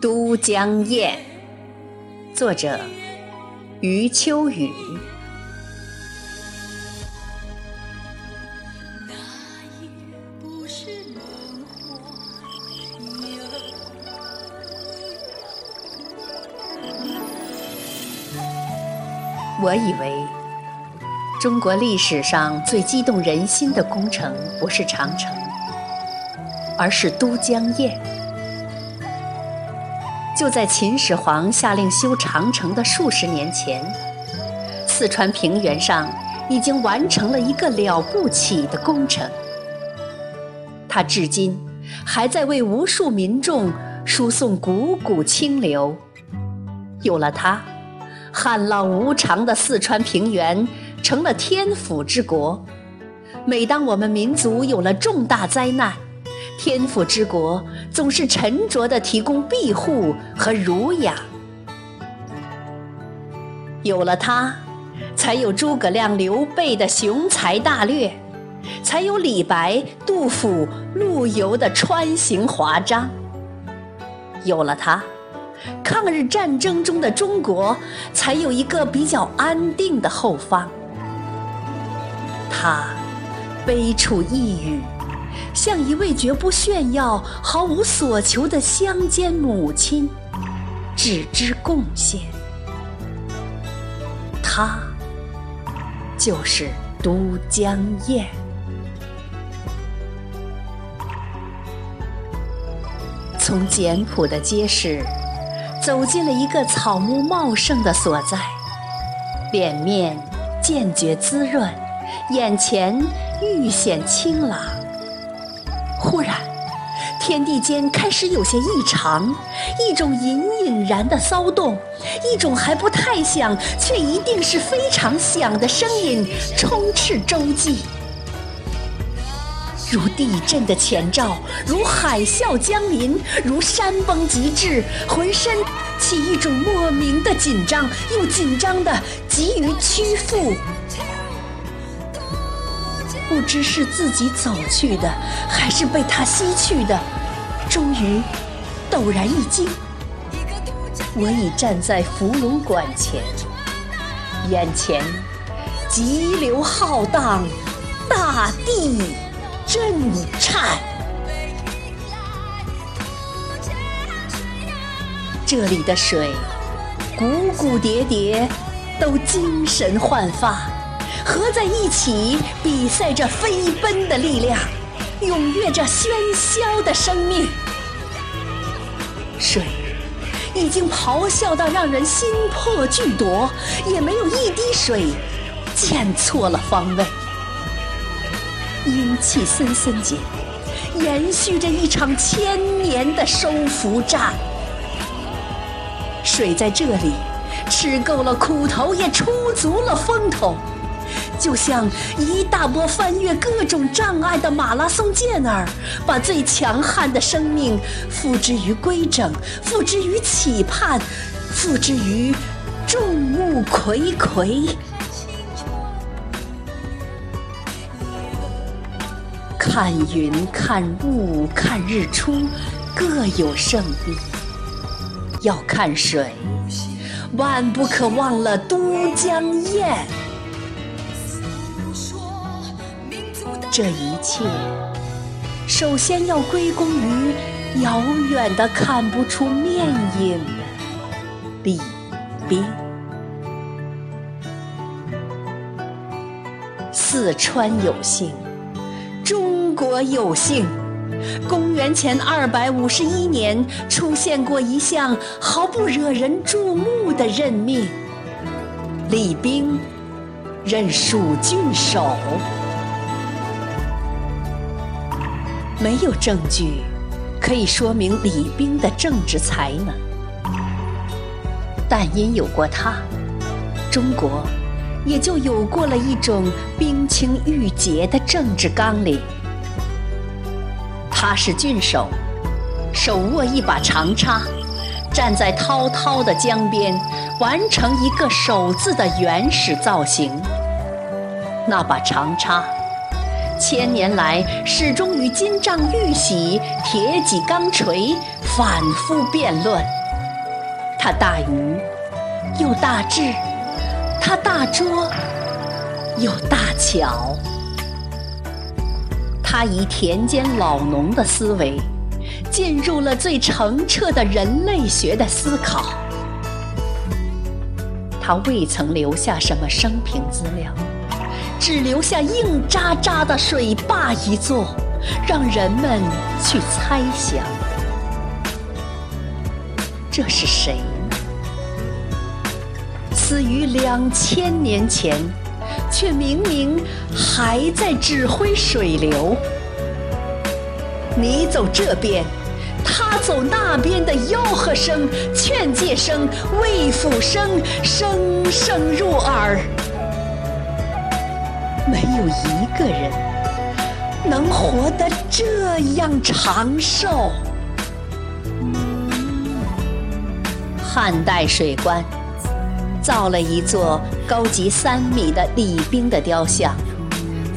都江堰，作者余秋雨。我以为，中国历史上最激动人心的工程不是长城，而是都江堰。就在秦始皇下令修长城的数十年前，四川平原上已经完成了一个了不起的工程。它至今还在为无数民众输送汩汩清流。有了它，旱涝无常的四川平原成了天府之国。每当我们民族有了重大灾难，天府之国总是沉着地提供庇护和儒雅。有了它，才有诸葛亮、刘备的雄才大略，才有李白、杜甫、陆游的川行华章。有了它，抗日战争中的中国才有一个比较安定的后方。他悲楚异语。像一位绝不炫耀、毫无所求的乡间母亲，只知贡献。她就是都江堰。从简朴的街市走进了一个草木茂盛的所在，脸面渐觉滋润，眼前愈显清朗。忽然，天地间开始有些异常，一种隐隐然的骚动，一种还不太响却一定是非常响的声音充斥周际，如地震的前兆，如海啸将临，如山崩极至，浑身起一种莫名的紧张，又紧张的急于屈服。不知是自己走去的，还是被他吸去的。终于，陡然一惊，我已站在芙蓉馆前，眼前急流浩荡，大地震颤。这里的水，股股叠叠，都精神焕发。合在一起，比赛着飞奔的力量，踊跃着喧嚣的生命。水已经咆哮到让人心魄俱夺，也没有一滴水见错了方位。阴气森森间，延续着一场千年的收服战。水在这里吃够了苦头，也出足了风头。就像一大波翻越各种障碍的马拉松健儿，把最强悍的生命付之于规整，付之于期盼，付之于众目睽睽。看云，看雾，看日出，各有胜地。要看水，万不可忘了都江堰。这一切，首先要归功于遥远的看不出面影的李冰。四川有幸，中国有幸，公元前二百五十一年出现过一项毫不惹人注目的任命：李冰任蜀郡守。没有证据可以说明李冰的政治才能，但因有过他，中国也就有过了一种冰清玉洁的政治纲领。他是郡守，手握一把长叉，站在滔滔的江边，完成一个“守”字的原始造型。那把长叉。千年来始终与金杖玉玺、铁戟钢锤反复辩论。他大愚又大智，他大拙又大巧。他以田间老农的思维，进入了最澄澈的人类学的思考。他未曾留下什么生平资料。只留下硬扎扎的水坝一座，让人们去猜想，这是谁呢？死于两千年前，却明明还在指挥水流。你走这边，他走那边的吆喝声、劝诫声、慰抚声，声声入耳。没有一个人能活得这样长寿。汉代水官造了一座高级三米的李冰的雕像，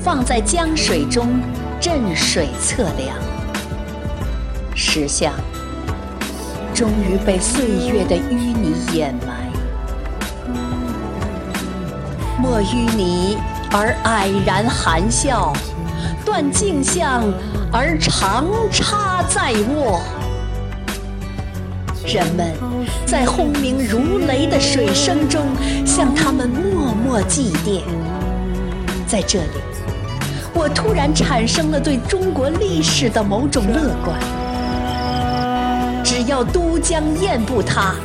放在江水中镇水测量。石像终于被岁月的淤泥掩埋，墨淤泥。而蔼然含笑，断镜像而长插在握。人们在轰鸣如雷的水声中，向他们默默祭奠。在这里，我突然产生了对中国历史的某种乐观。只要都江堰不塌，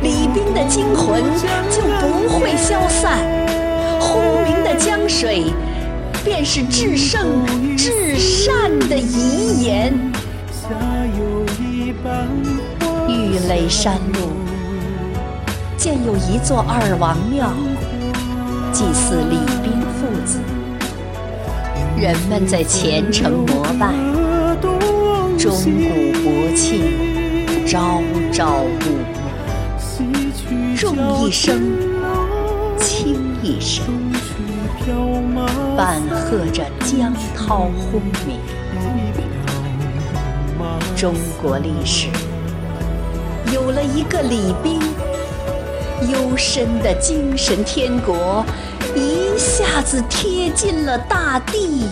李冰的精魂就不会消散。轰江水，便是至圣至善的遗言。玉垒山路，建有一座二王庙，祭祀李冰父子。人们在虔诚膜拜，钟鼓博磬，朝朝暮暮，重一生，轻。一生，喝着江涛轰鸣。中国历史有了一个李冰，幽深的精神天国一下子贴近了大地，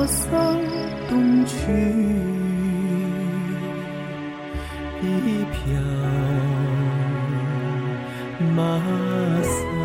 马桑，东去一飘马桑。